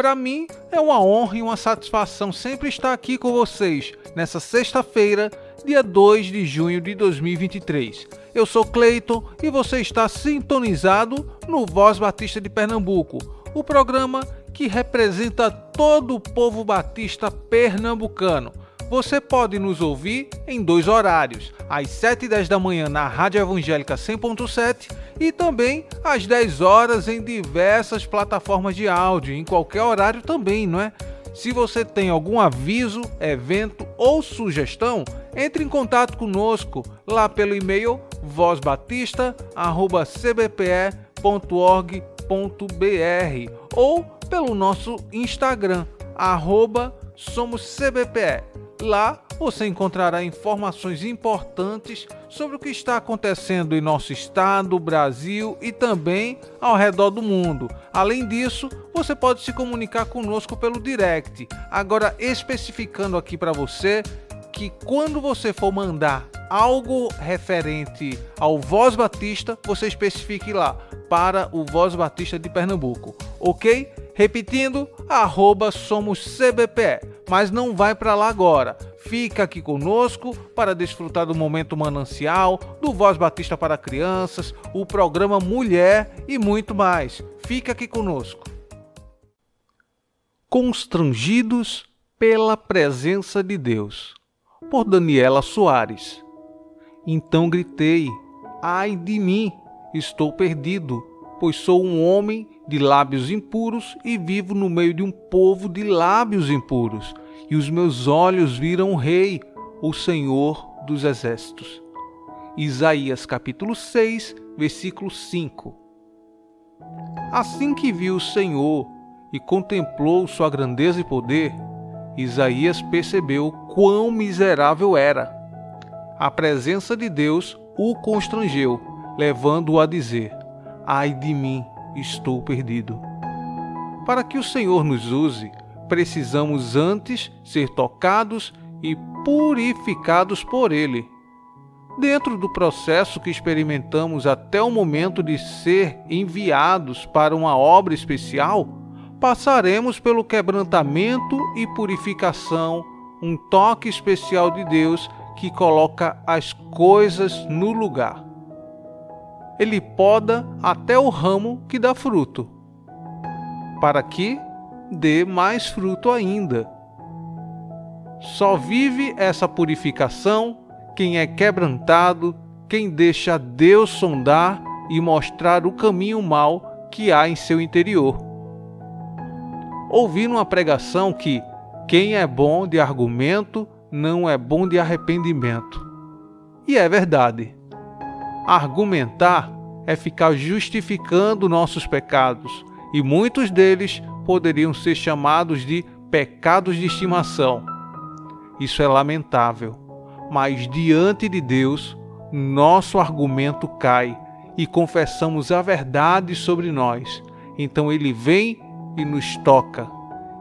Para mim é uma honra e uma satisfação sempre estar aqui com vocês nessa sexta-feira, dia 2 de junho de 2023. Eu sou Cleiton e você está sintonizado no Voz Batista de Pernambuco, o programa que representa todo o povo batista pernambucano. Você pode nos ouvir em dois horários, às 7 e 10 da manhã na Rádio Evangélica 100.7 e também às 10 horas em diversas plataformas de áudio, em qualquer horário também, não é? Se você tem algum aviso, evento ou sugestão, entre em contato conosco lá pelo e-mail vozbatista@cbpe.org.br ou pelo nosso Instagram @somoscbpe. Lá você encontrará informações importantes sobre o que está acontecendo em nosso estado, Brasil e também ao redor do mundo. Além disso, você pode se comunicar conosco pelo direct. Agora, especificando aqui para você que quando você for mandar algo referente ao Voz Batista, você especifique lá para o Voz Batista de Pernambuco, ok? Repetindo, arroba somos CBPE, mas não vai para lá agora. Fica aqui conosco para desfrutar do momento manancial, do Voz Batista para Crianças, o programa Mulher e muito mais. Fica aqui conosco. Constrangidos pela presença de Deus, por Daniela Soares. Então gritei: Ai de mim, estou perdido, pois sou um homem de lábios impuros e vivo no meio de um povo de lábios impuros, e os meus olhos viram o Rei, o Senhor dos Exércitos. Isaías capítulo 6, versículo 5. Assim que viu o Senhor e contemplou sua grandeza e poder, Isaías percebeu quão miserável era. A presença de Deus o constrangeu, levando-o a dizer: Ai de mim, estou perdido. Para que o Senhor nos use, precisamos antes ser tocados e purificados por Ele. Dentro do processo que experimentamos até o momento de ser enviados para uma obra especial, passaremos pelo quebrantamento e purificação, um toque especial de Deus que coloca as coisas no lugar ele poda até o ramo que dá fruto, para que dê mais fruto ainda. Só vive essa purificação quem é quebrantado, quem deixa Deus sondar e mostrar o caminho mau que há em seu interior. Ouvi numa pregação que quem é bom de argumento não é bom de arrependimento. E é verdade. Argumentar é ficar justificando nossos pecados, e muitos deles poderiam ser chamados de pecados de estimação. Isso é lamentável, mas diante de Deus, nosso argumento cai e confessamos a verdade sobre nós. Então ele vem e nos toca,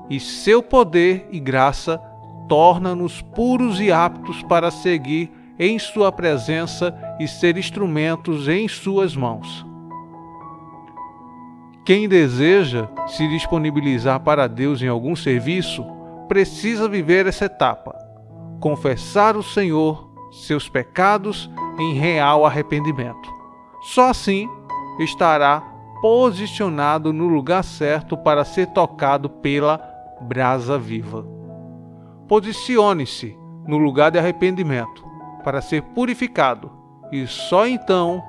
e seu poder e graça torna-nos puros e aptos para seguir em Sua presença e ser instrumentos em Suas mãos. Quem deseja se disponibilizar para Deus em algum serviço precisa viver essa etapa, confessar o Senhor seus pecados em real arrependimento. Só assim estará posicionado no lugar certo para ser tocado pela brasa viva. Posicione-se no lugar de arrependimento para ser purificado e só então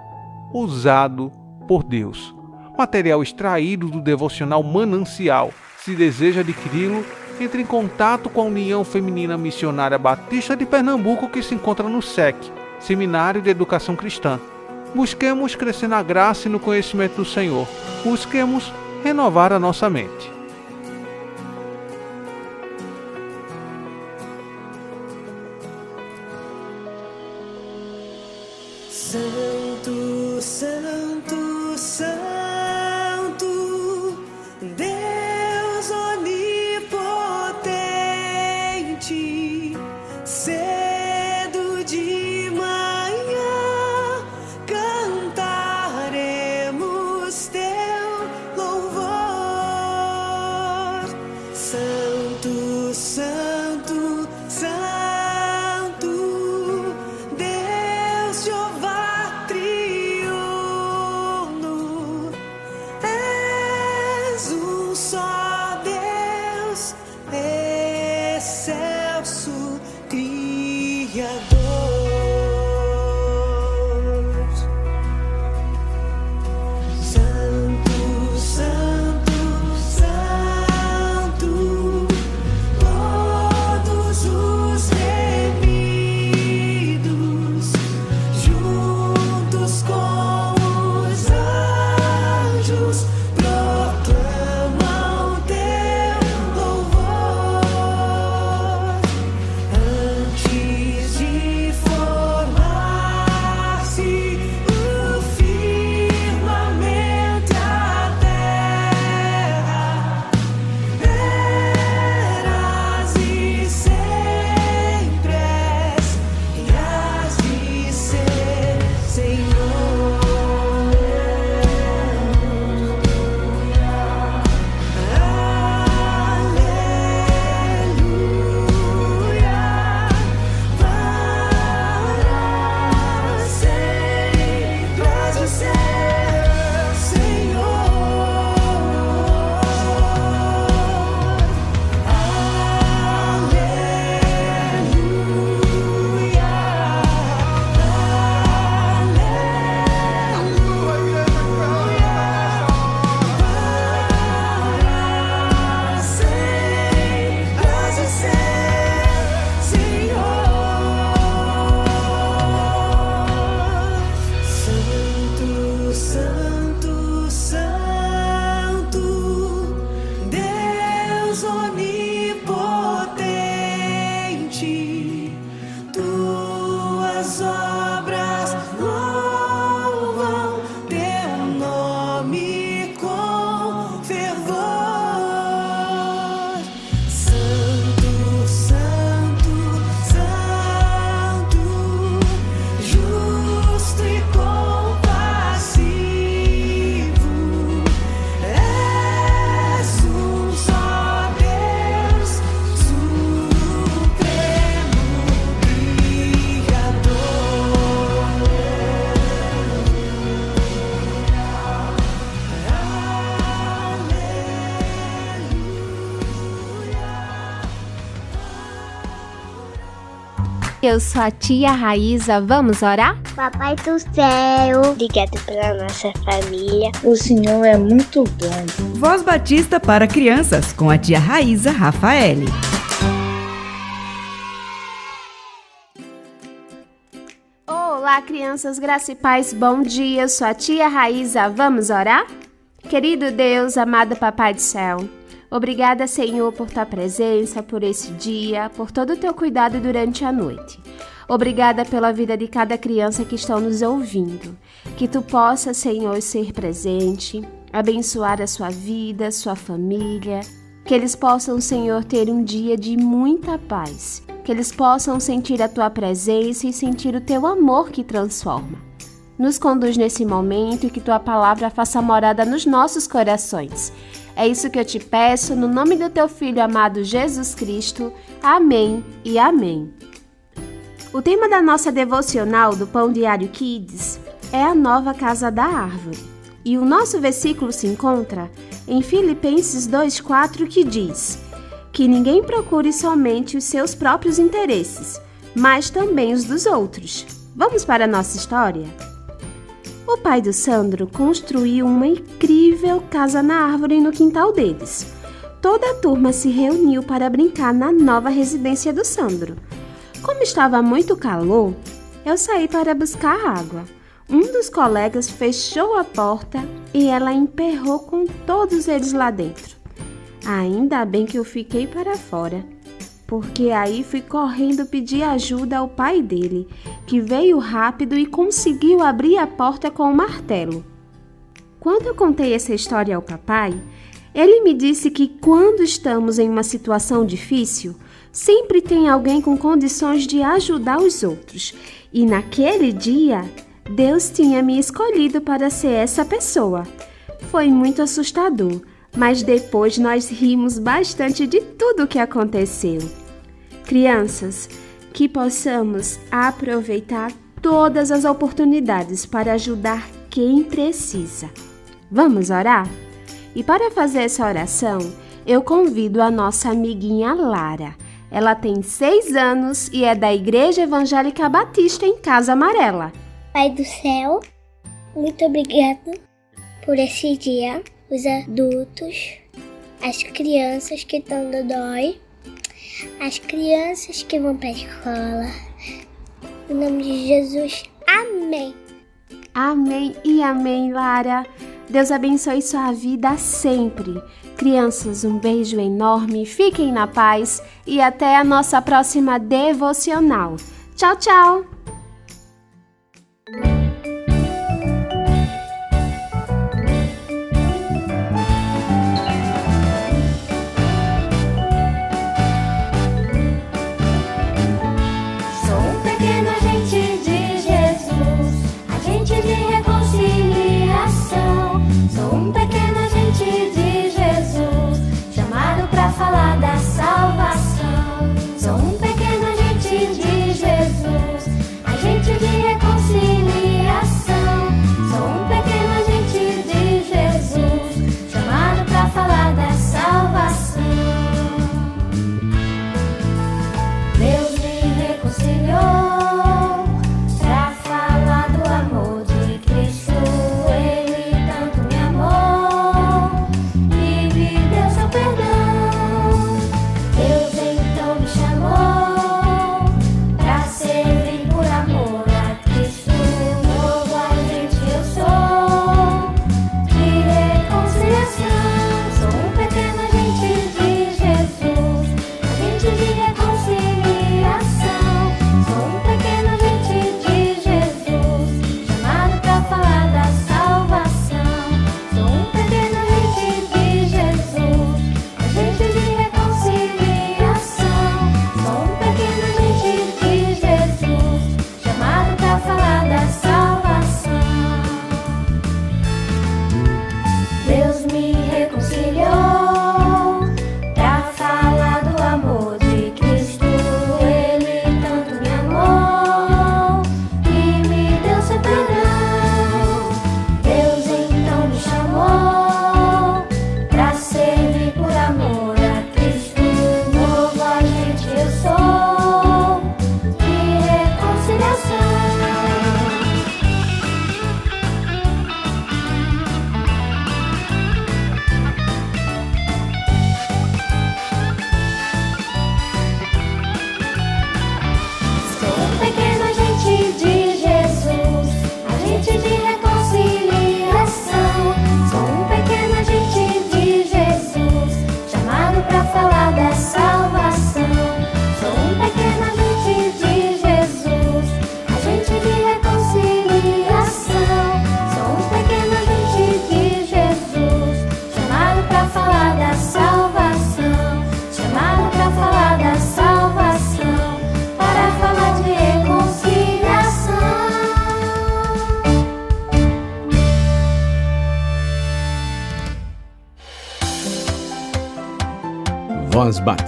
usado por Deus. Material extraído do devocional Manancial. Se deseja adquiri-lo, entre em contato com a União Feminina Missionária Batista de Pernambuco, que se encontra no SEC, Seminário de Educação Cristã. Busquemos crescer na graça e no conhecimento do Senhor. Busquemos renovar a nossa mente. Eu sou a tia Raíza, vamos orar? Papai do céu, obrigado pela nossa família. O Senhor é muito bom. Voz Batista para crianças com a tia Raíza Rafaele. Olá, crianças, graça e paz, bom dia. Eu sou a tia Raíza, vamos orar? Querido Deus, amado Papai do céu, obrigada, Senhor, por tua presença, por esse dia, por todo o teu cuidado durante a noite. Obrigada pela vida de cada criança que estão nos ouvindo. Que tu possa, Senhor, ser presente, abençoar a sua vida, sua família. Que eles possam, Senhor, ter um dia de muita paz. Que eles possam sentir a tua presença e sentir o teu amor que transforma. Nos conduz nesse momento e que tua palavra faça morada nos nossos corações. É isso que eu te peço, no nome do teu filho amado Jesus Cristo. Amém e amém. O tema da nossa devocional do Pão Diário Kids é a nova casa da árvore. E o nosso versículo se encontra em Filipenses 2,4 que diz: Que ninguém procure somente os seus próprios interesses, mas também os dos outros. Vamos para a nossa história? O pai do Sandro construiu uma incrível casa na árvore no quintal deles. Toda a turma se reuniu para brincar na nova residência do Sandro. Como estava muito calor, eu saí para buscar água. Um dos colegas fechou a porta e ela emperrou com todos eles lá dentro. Ainda bem que eu fiquei para fora. Porque aí fui correndo pedir ajuda ao pai dele, que veio rápido e conseguiu abrir a porta com o martelo. Quando eu contei essa história ao papai, ele me disse que quando estamos em uma situação difícil, sempre tem alguém com condições de ajudar os outros. E naquele dia, Deus tinha me escolhido para ser essa pessoa. Foi muito assustador, mas depois nós rimos bastante de tudo o que aconteceu. Crianças, que possamos aproveitar todas as oportunidades para ajudar quem precisa. Vamos orar? E para fazer essa oração, eu convido a nossa amiguinha Lara. Ela tem seis anos e é da Igreja Evangélica Batista em Casa Amarela. Pai do céu, muito obrigado por esse dia, os adultos, as crianças que estão no dói, as crianças que vão para a escola. Em nome de Jesus, amém. Amém e amém, Lara. Deus abençoe sua vida sempre. Crianças, um beijo enorme, fiquem na paz e até a nossa próxima devocional. Tchau, tchau!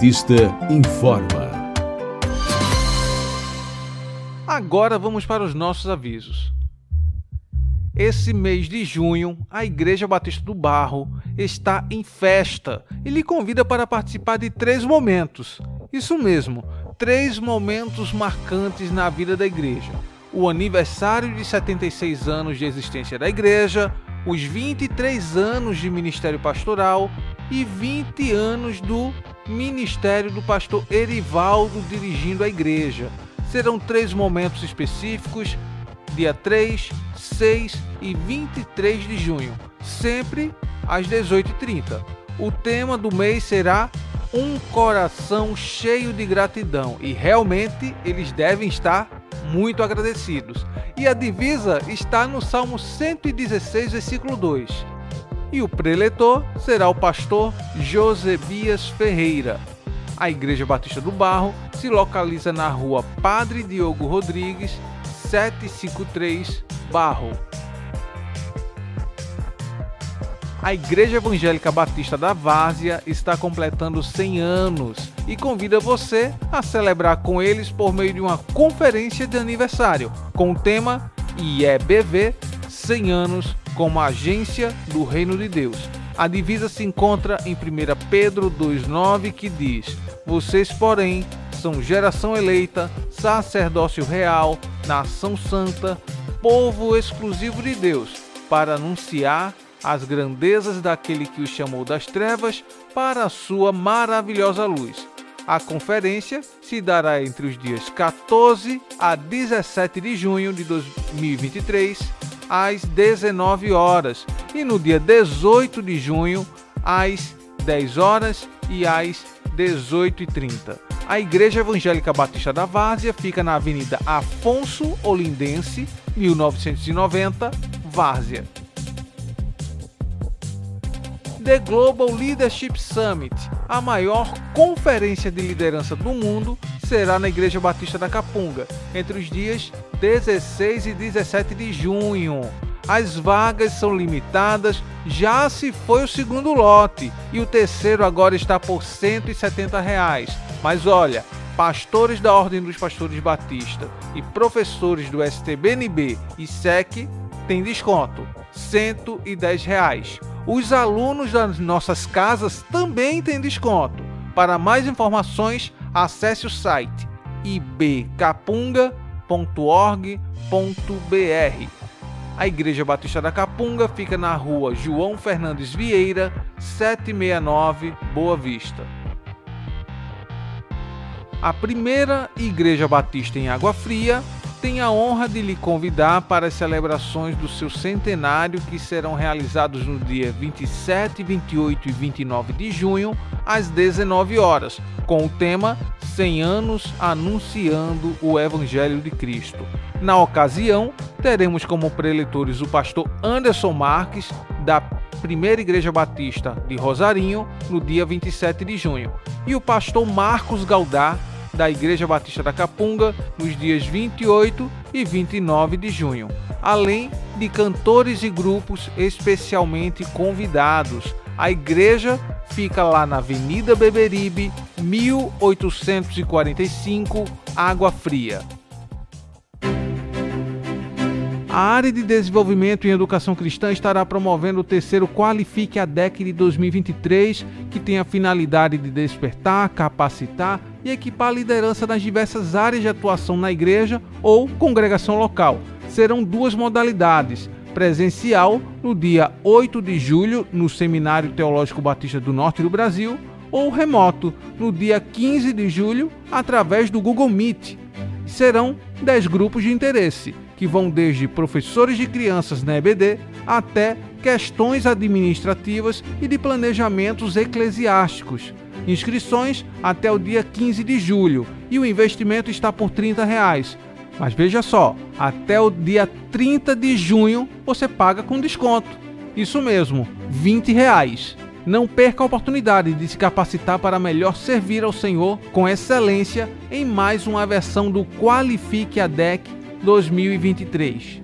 Batista informa. Agora vamos para os nossos avisos. Esse mês de junho, a Igreja Batista do Barro está em festa e lhe convida para participar de três momentos. Isso mesmo, três momentos marcantes na vida da igreja: o aniversário de 76 anos de existência da igreja, os 23 anos de ministério pastoral e 20 anos do ministério do pastor Erivaldo dirigindo a igreja. Serão três momentos específicos, dia 3, 6 e 23 de junho, sempre às 18h30. O tema do mês será um coração cheio de gratidão e realmente eles devem estar muito agradecidos. E a divisa está no Salmo 116, versículo 2. E o preletor será o pastor Josebias Ferreira. A Igreja Batista do Barro se localiza na rua Padre Diogo Rodrigues, 753 Barro. A Igreja Evangélica Batista da Várzea está completando 100 anos e convida você a celebrar com eles por meio de uma conferência de aniversário com o tema IEBV 100 anos como agência do Reino de Deus. A divisa se encontra em 1 Pedro 2,9 que diz: Vocês, porém, são geração eleita, sacerdócio real, nação santa, povo exclusivo de Deus, para anunciar as grandezas daquele que o chamou das trevas para a sua maravilhosa luz. A conferência se dará entre os dias 14 a 17 de junho de 2023, às 19 horas, e no dia 18 de junho, às 10 horas e às 18h30. A Igreja Evangélica Batista da Várzea fica na Avenida Afonso Olindense, 1990, Várzea. The Global Leadership Summit, a maior conferência de liderança do mundo, será na Igreja Batista da Capunga, entre os dias 16 e 17 de junho. As vagas são limitadas, já se foi o segundo lote e o terceiro agora está por 170 reais. Mas olha, pastores da Ordem dos Pastores Batista e professores do STBNB e SEC têm desconto, 110 reais. Os alunos das nossas casas também têm desconto. Para mais informações, acesse o site ibcapunga.org.br. A Igreja Batista da Capunga fica na rua João Fernandes Vieira, 769, Boa Vista. A primeira Igreja Batista em Água Fria tem a honra de lhe convidar para as celebrações do seu centenário que serão realizados no dia 27, 28 e 29 de junho, às 19 horas, com o tema 100 anos anunciando o Evangelho de Cristo. Na ocasião, teremos como preletores o pastor Anderson Marques, da Primeira Igreja Batista de Rosarinho, no dia 27 de junho, e o pastor Marcos Galdar, da Igreja Batista da Capunga nos dias 28 e 29 de junho, além de cantores e grupos especialmente convidados. A igreja fica lá na Avenida Beberibe, 1845, Água Fria. A área de desenvolvimento em educação cristã estará promovendo o terceiro Qualifique a DEC de 2023, que tem a finalidade de despertar, capacitar e equipar a liderança nas diversas áreas de atuação na igreja ou congregação local. Serão duas modalidades: presencial no dia 8 de julho no Seminário Teológico Batista do Norte do Brasil ou remoto no dia 15 de julho através do Google Meet. Serão 10 grupos de interesse que vão desde professores de crianças na EBD até questões administrativas e de planejamentos eclesiásticos. Inscrições até o dia 15 de julho e o investimento está por 30 reais. Mas veja só, até o dia 30 de junho você paga com desconto. Isso mesmo, 20 reais. Não perca a oportunidade de se capacitar para melhor servir ao Senhor com excelência em mais uma versão do Qualifique a DEC 2023.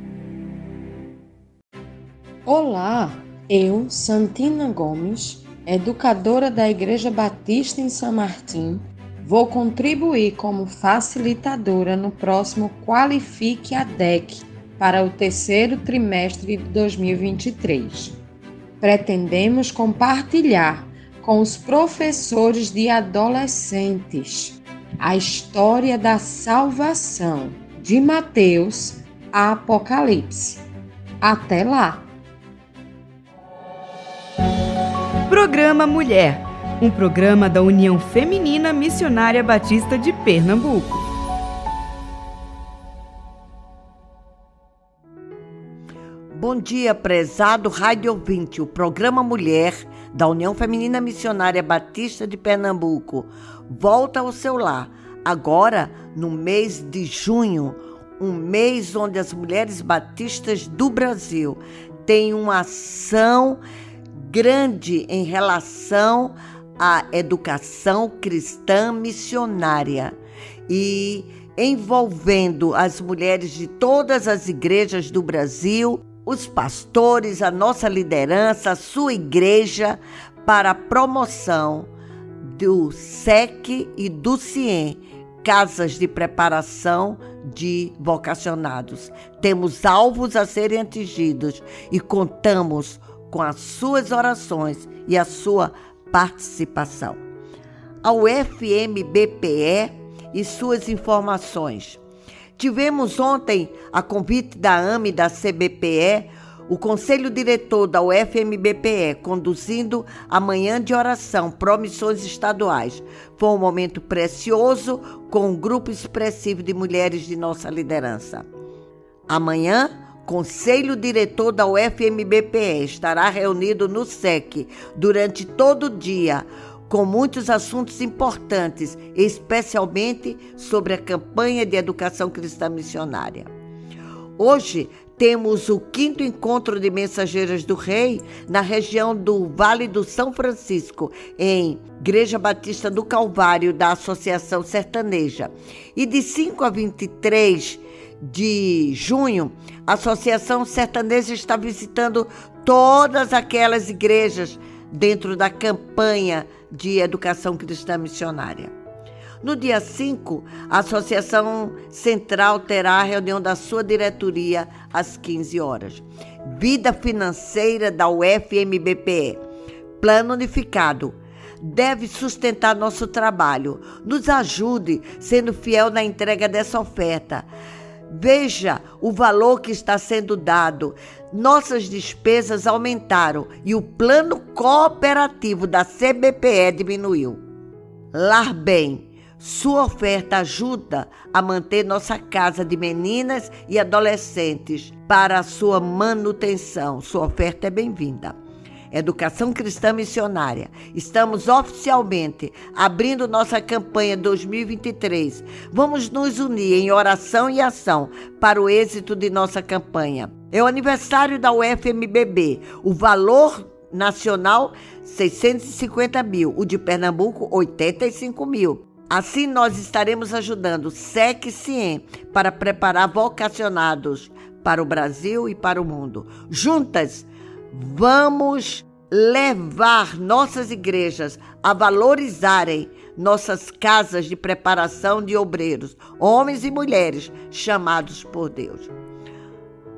Olá, eu, Santina Gomes, educadora da Igreja Batista em São Martim, vou contribuir como facilitadora no próximo Qualifique a DEC para o terceiro trimestre de 2023. Pretendemos compartilhar com os professores de adolescentes a história da salvação de Mateus a Apocalipse. Até lá! Programa Mulher um programa da União Feminina Missionária Batista de Pernambuco. Bom dia, prezado rádio ouvinte. O programa Mulher da União Feminina Missionária Batista de Pernambuco volta ao seu lar, agora no mês de junho, um mês onde as mulheres batistas do Brasil têm uma ação grande em relação à educação cristã missionária e envolvendo as mulheres de todas as igrejas do Brasil, os pastores, a nossa liderança, a sua igreja, para a promoção do SEC e do CIEM, casas de preparação de vocacionados. Temos alvos a serem atingidos e contamos com as suas orações e a sua participação. Ao FMBPE e suas informações. Tivemos ontem, a convite da AME e da CBPE, o Conselho Diretor da UFMBPE conduzindo a manhã de oração promissões estaduais. Foi um momento precioso com um grupo expressivo de mulheres de nossa liderança. Amanhã, Conselho Diretor da UFMBPE estará reunido no SEC durante todo o dia com muitos assuntos importantes, especialmente sobre a campanha de educação cristã missionária. Hoje temos o quinto encontro de mensageiras do Rei na região do Vale do São Francisco, em Igreja Batista do Calvário da Associação Sertaneja. E de 5 a 23 de junho, a Associação Sertaneja está visitando todas aquelas igrejas dentro da campanha de Educação Cristã Missionária. No dia 5, a Associação Central terá a reunião da sua diretoria às 15 horas. Vida financeira da UFMBPE. Plano unificado. Deve sustentar nosso trabalho. Nos ajude sendo fiel na entrega dessa oferta. Veja o valor que está sendo dado. Nossas despesas aumentaram e o plano cooperativo da CBPE diminuiu. Lar Bem, sua oferta ajuda a manter nossa casa de meninas e adolescentes para a sua manutenção. Sua oferta é bem-vinda. Educação Cristã Missionária. Estamos oficialmente abrindo nossa campanha 2023. Vamos nos unir em oração e ação para o êxito de nossa campanha. É o aniversário da UFMBB. O valor nacional, 650 mil. O de Pernambuco, 85 mil. Assim, nós estaremos ajudando SEC e CIEM para preparar vocacionados para o Brasil e para o mundo. Juntas, Vamos levar nossas igrejas a valorizarem nossas casas de preparação de obreiros, homens e mulheres chamados por Deus.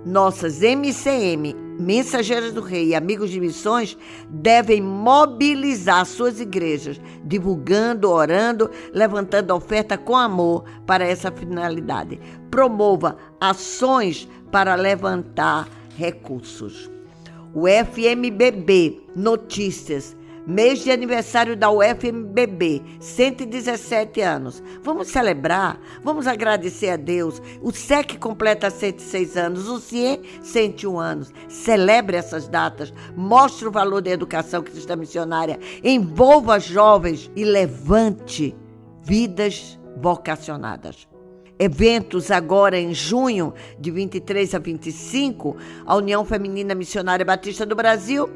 Nossas MCM, Mensageiras do Rei e Amigos de Missões, devem mobilizar suas igrejas, divulgando, orando, levantando oferta com amor para essa finalidade. Promova ações para levantar recursos. O FMBB Notícias, mês de aniversário da UFMBB, 117 anos. Vamos celebrar, vamos agradecer a Deus. O SEC completa 106 anos, o CIE 101 anos. Celebre essas datas, mostre o valor da educação cristã missionária, envolva jovens e levante vidas vocacionadas eventos agora em junho, de 23 a 25, a União Feminina Missionária Batista do Brasil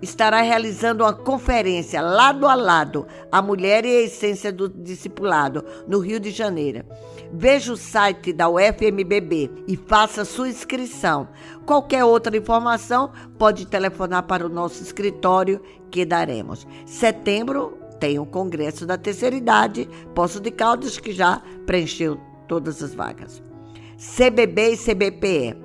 estará realizando uma conferência lado a lado, a mulher e a essência do discipulado, no Rio de Janeiro. Veja o site da UFMBB e faça sua inscrição. Qualquer outra informação, pode telefonar para o nosso escritório que daremos. Setembro tem o Congresso da Terceira Idade, Poço de Caldas, que já preencheu todas as vagas. CBB e CBPE.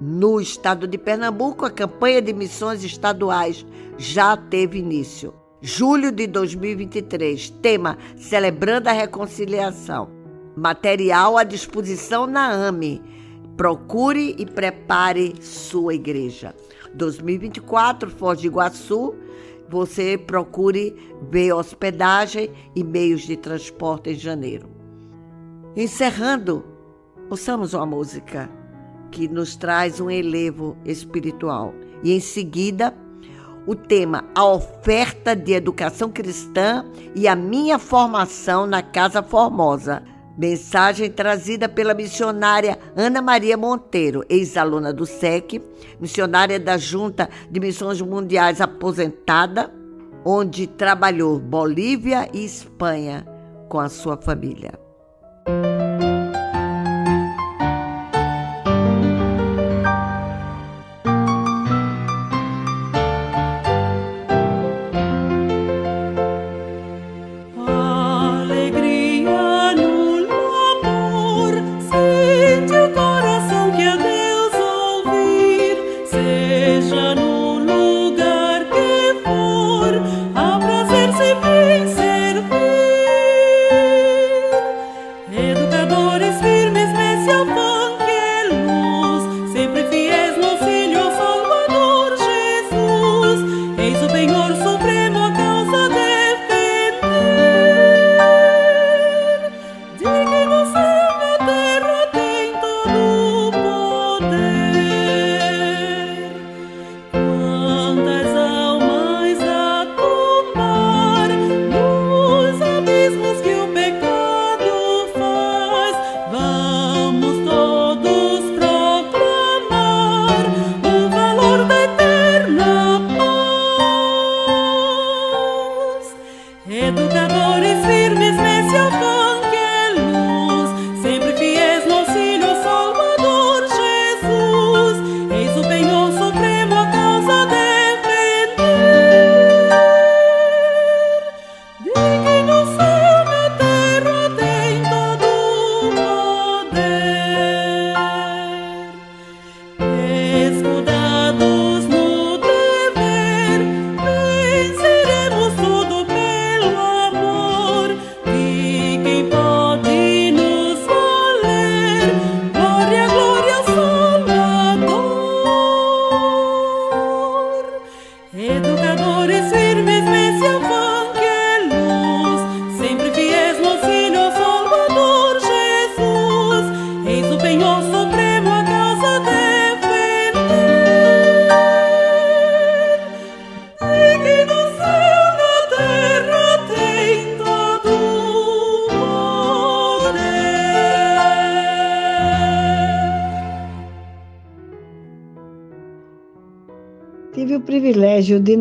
No estado de Pernambuco, a campanha de missões estaduais já teve início. Julho de 2023, tema Celebrando a Reconciliação. Material à disposição na AME. Procure e prepare sua igreja. 2024, Foz de Iguaçu, você procure ver hospedagem e meios de transporte em janeiro. Encerrando, ouçamos uma música que nos traz um elevo espiritual. E em seguida, o tema A Oferta de Educação Cristã e a Minha Formação na Casa Formosa. Mensagem trazida pela missionária Ana Maria Monteiro, ex-aluna do SEC, missionária da Junta de Missões Mundiais aposentada, onde trabalhou Bolívia e Espanha com a sua família.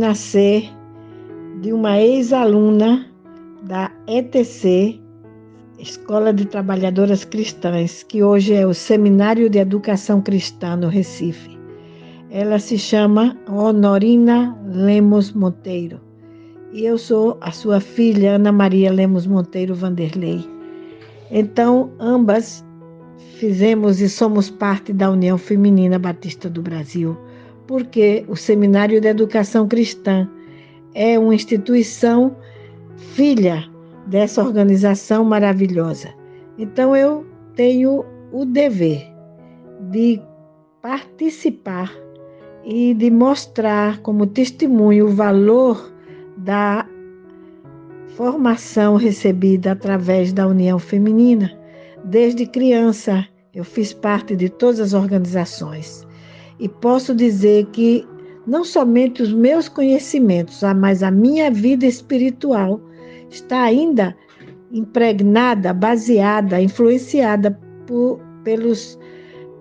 Nascer de uma ex-aluna da ETC, Escola de Trabalhadoras Cristãs, que hoje é o Seminário de Educação Cristã no Recife. Ela se chama Honorina Lemos Monteiro e eu sou a sua filha, Ana Maria Lemos Monteiro Vanderlei. Então, ambas fizemos e somos parte da União Feminina Batista do Brasil porque o Seminário de Educação Cristã é uma instituição filha dessa organização maravilhosa. Então eu tenho o dever de participar e de mostrar como testemunho o valor da formação recebida através da União Feminina. Desde criança eu fiz parte de todas as organizações e posso dizer que não somente os meus conhecimentos, ah, mas a minha vida espiritual está ainda impregnada, baseada, influenciada por, pelos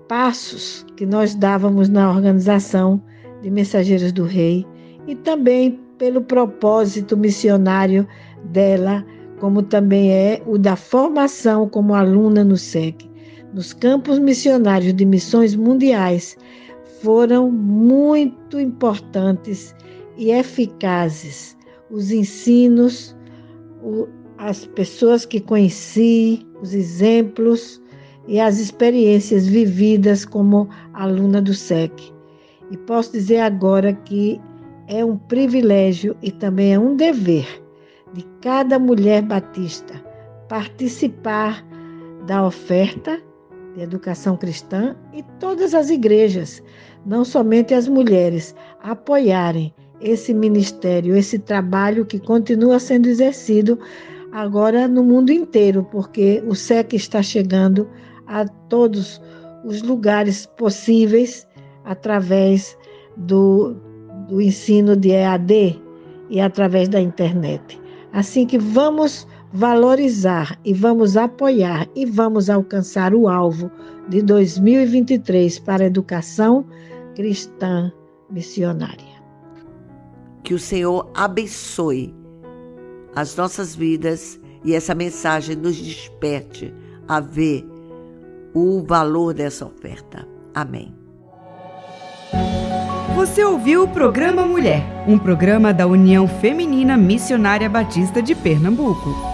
passos que nós dávamos na organização de Mensageiros do Rei e também pelo propósito missionário dela, como também é o da formação como aluna no SEC. Nos campos missionários de missões mundiais, foram muito importantes e eficazes. Os ensinos, as pessoas que conheci, os exemplos e as experiências vividas como aluna do SEC. E posso dizer agora que é um privilégio e também é um dever de cada mulher batista participar da oferta de educação cristã e todas as igrejas não somente as mulheres, apoiarem esse ministério, esse trabalho que continua sendo exercido agora no mundo inteiro, porque o SEC está chegando a todos os lugares possíveis através do, do ensino de EAD e através da internet. Assim que vamos valorizar e vamos apoiar e vamos alcançar o alvo de 2023 para a educação cristã missionária. Que o Senhor abençoe as nossas vidas e essa mensagem nos desperte a ver o valor dessa oferta. Amém. Você ouviu o programa Mulher, um programa da União Feminina Missionária Batista de Pernambuco.